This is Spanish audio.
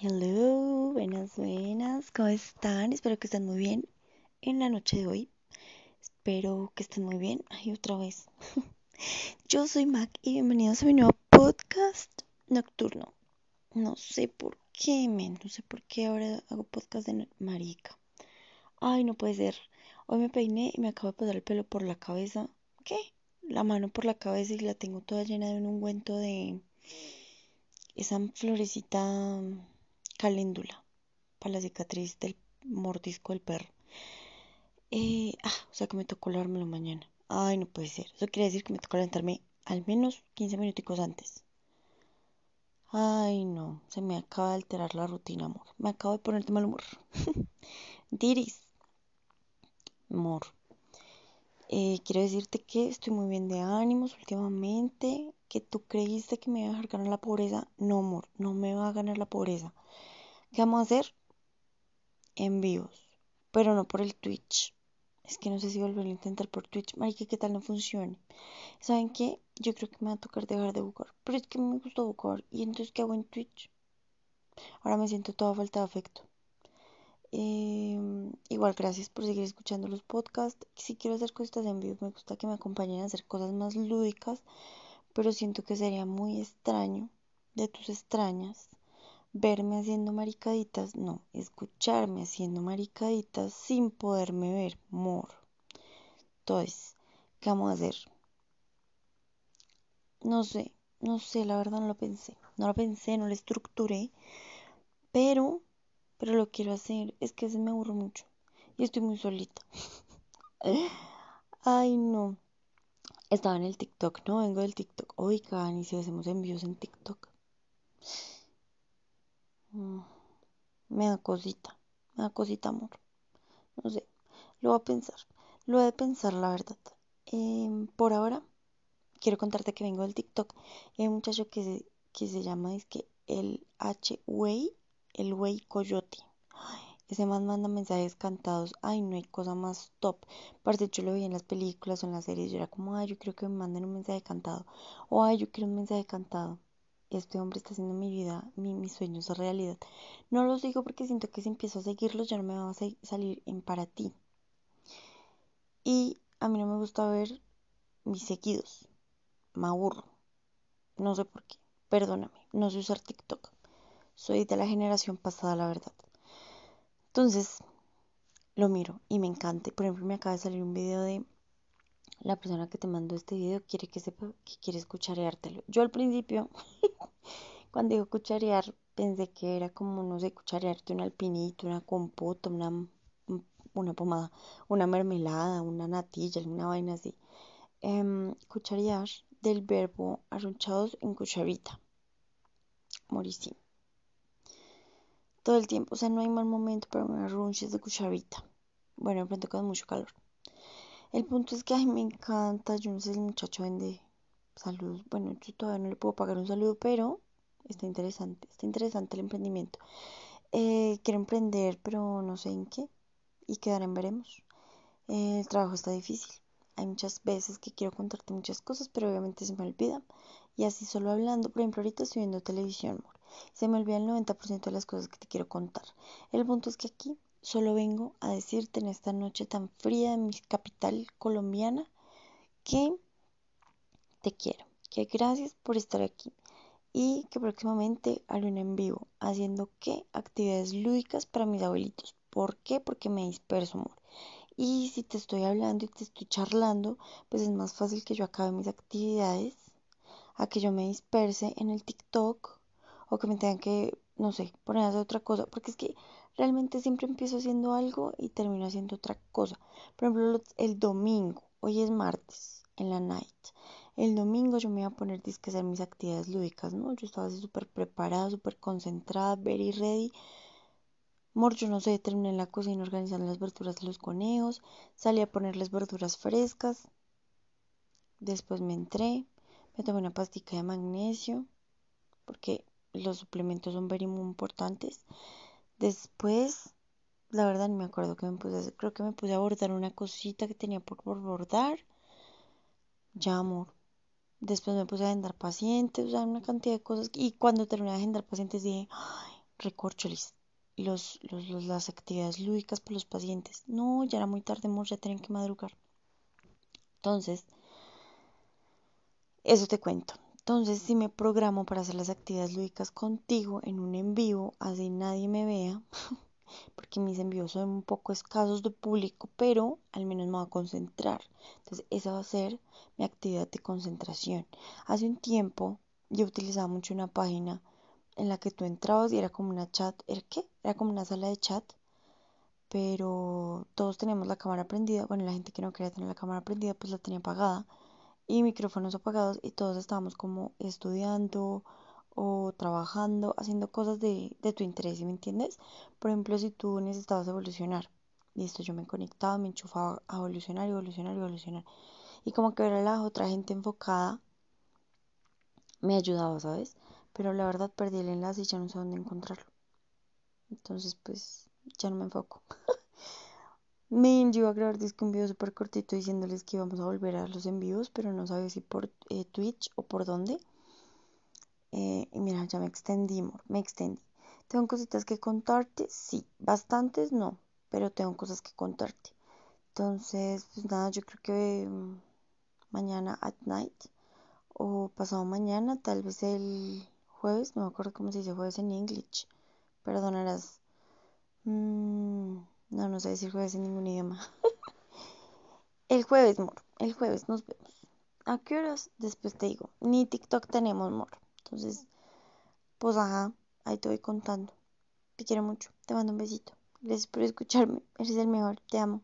Hello, buenas, buenas, ¿cómo están? Espero que estén muy bien en la noche de hoy. Espero que estén muy bien. Ay, otra vez. Yo soy Mac y bienvenidos a mi nuevo podcast nocturno. No sé por qué, men, no sé por qué ahora hago podcast de marica. Ay, no puede ser. Hoy me peiné y me acabo de pasar el pelo por la cabeza. ¿Qué? La mano por la cabeza y la tengo toda llena de un ungüento de esa florecita caléndula para la cicatriz del mordisco del perro. Eh, ah, o sea que me tocó lavármelo mañana. Ay, no puede ser. Eso quiere decir que me tocó levantarme al menos 15 minuticos antes. Ay, no. Se me acaba de alterar la rutina, amor. Me acabo de ponerte mal humor. Diris. Amor. Eh, quiero decirte que estoy muy bien de ánimos últimamente. Que tú creíste que me iba a dejar ganar la pobreza. No, amor. No me va a ganar la pobreza. ¿Qué vamos a hacer? En vivos, pero no por el Twitch. Es que no sé si volver a intentar por Twitch. Marica, ¿qué tal no funcione? ¿Saben qué? Yo creo que me va a tocar dejar de buscar. Pero es que me gustó buscar. ¿Y entonces qué hago en Twitch? Ahora me siento toda falta de afecto. Em, igual, gracias por seguir escuchando los podcasts. Si quiero hacer cosas en vivo, me gusta que me acompañen a hacer cosas más lúdicas. Pero siento que sería muy extraño de tus extrañas verme haciendo maricaditas, no, escucharme haciendo maricaditas sin poderme ver, mor. Entonces, ¿qué vamos a hacer? No sé, no sé, la verdad no lo pensé. No lo pensé, no lo estructuré, pero, pero lo quiero hacer. Es que se me aburro mucho y estoy muy solita. Ay, no. Estaba en el TikTok, ¿no? Vengo del TikTok. Oigan, y si hacemos envíos en TikTok. Mm, me da cosita, me da cosita, amor. No sé, lo voy a pensar, lo voy a pensar, la verdad. Em, por ahora, quiero contarte que vengo del TikTok. Hay un muchacho que se, que se llama, es que el H-Way, el Way Coyote. Ese man manda mensajes cantados. Ay, no hay cosa más top. Parece yo lo veía en las películas o en las series. Yo era como, ay, yo creo que me manden un mensaje cantado. O ay, yo quiero un mensaje cantado este hombre está haciendo mi vida, mi, mis sueños realidad. No los digo porque siento que si empiezo a seguirlos ya no me va a salir en para ti. Y a mí no me gusta ver mis seguidos. Me aburro. No sé por qué. Perdóname. No sé usar TikTok. Soy de la generación pasada, la verdad. Entonces, lo miro y me encanta. Por ejemplo, me acaba de salir un video de la persona que te mandó este video quiere que sepa que quiere cuchareártelo. Yo al principio, cuando digo cucharear, pensé que era como, no sé, cucharearte un alpinito, una compota, una, una pomada, una mermelada, una natilla, una vaina así. Eh, cucharear del verbo arrunchados en cucharita. Morísimo. Todo el tiempo, o sea, no hay mal momento para un arrunches de cucharita. Bueno, de pronto con mucho calor. El punto es que, ay, me encanta. Yo no sé el muchacho vende saludos. Bueno, yo todavía no le puedo pagar un saludo, pero está interesante. Está interesante el emprendimiento. Eh, quiero emprender, pero no sé en qué. Y quedar en veremos. Eh, el trabajo está difícil. Hay muchas veces que quiero contarte muchas cosas, pero obviamente se me olvida. Y así solo hablando, por ejemplo, ahorita estoy viendo televisión, amor. Se me olvida el 90% de las cosas que te quiero contar. El punto es que aquí Solo vengo a decirte en esta noche tan fría de mi capital colombiana que te quiero, que gracias por estar aquí y que próximamente haré un en vivo haciendo qué actividades lúdicas para mis abuelitos. ¿Por qué? Porque me disperso, amor. Y si te estoy hablando y te estoy charlando, pues es más fácil que yo acabe mis actividades a que yo me disperse en el TikTok o que me tengan que, no sé, poner a hacer otra cosa. Porque es que realmente siempre empiezo haciendo algo y termino haciendo otra cosa. Por ejemplo, el domingo, hoy es martes, en la night. El domingo yo me iba a poner a hacer mis actividades lúdicas, ¿no? Yo estaba así súper preparada, súper concentrada, very ready. Mor, yo no sé, terminé en la cocina organizando las verduras de los conejos, salí a ponerles verduras frescas. Después me entré, me tomé una pastica de magnesio, porque los suplementos son very muy importantes. Después, la verdad no me acuerdo qué me puse a hacer. Creo que me puse a bordar una cosita que tenía por, bordar. Ya, amor. Después me puse a agendar pacientes, o sea, una cantidad de cosas. Y cuando terminé de agendar pacientes dije, ay, recorcholis, los, los, las actividades lúdicas para los pacientes. No, ya era muy tarde, amor, ya tienen que madrugar. Entonces, eso te cuento. Entonces, si me programo para hacer las actividades lúdicas contigo en un en vivo, así nadie me vea, porque mis envíos son un poco escasos de público, pero al menos me voy a concentrar. Entonces, esa va a ser mi actividad de concentración. Hace un tiempo yo utilizaba mucho una página en la que tú entrabas y era como una chat, ¿era qué? Era como una sala de chat, pero todos teníamos la cámara prendida, bueno, la gente que no quería tener la cámara prendida pues la tenía apagada y micrófonos apagados y todos estábamos como estudiando o trabajando, haciendo cosas de, de tu interés, ¿me entiendes? Por ejemplo, si tú necesitabas evolucionar, listo, yo me conectaba, me enchufaba a evolucionar, evolucionar, evolucionar. Y como que ver a la otra gente enfocada me ayudaba, ¿sabes? Pero la verdad perdí el enlace y ya no sé dónde encontrarlo. Entonces, pues, ya no me enfoco. Me yo iba a grabar disco un video súper cortito diciéndoles que íbamos a volver a los envíos, pero no sabía si por eh, Twitch o por dónde. Eh, y mira, ya me extendí, me extendí. ¿Tengo cositas que contarte? Sí, bastantes no, pero tengo cosas que contarte. Entonces, pues nada, yo creo que mm, mañana at night o pasado mañana, tal vez el jueves, no me acuerdo cómo se dice jueves en English, perdonarás. Mm, no, no sé decir jueves en ningún idioma. el jueves, mor, el jueves nos vemos. ¿A qué horas? Después te digo. Ni TikTok tenemos, mor. Entonces, pues ajá, ahí te voy contando. Te quiero mucho, te mando un besito. Gracias por escucharme, eres el mejor, te amo.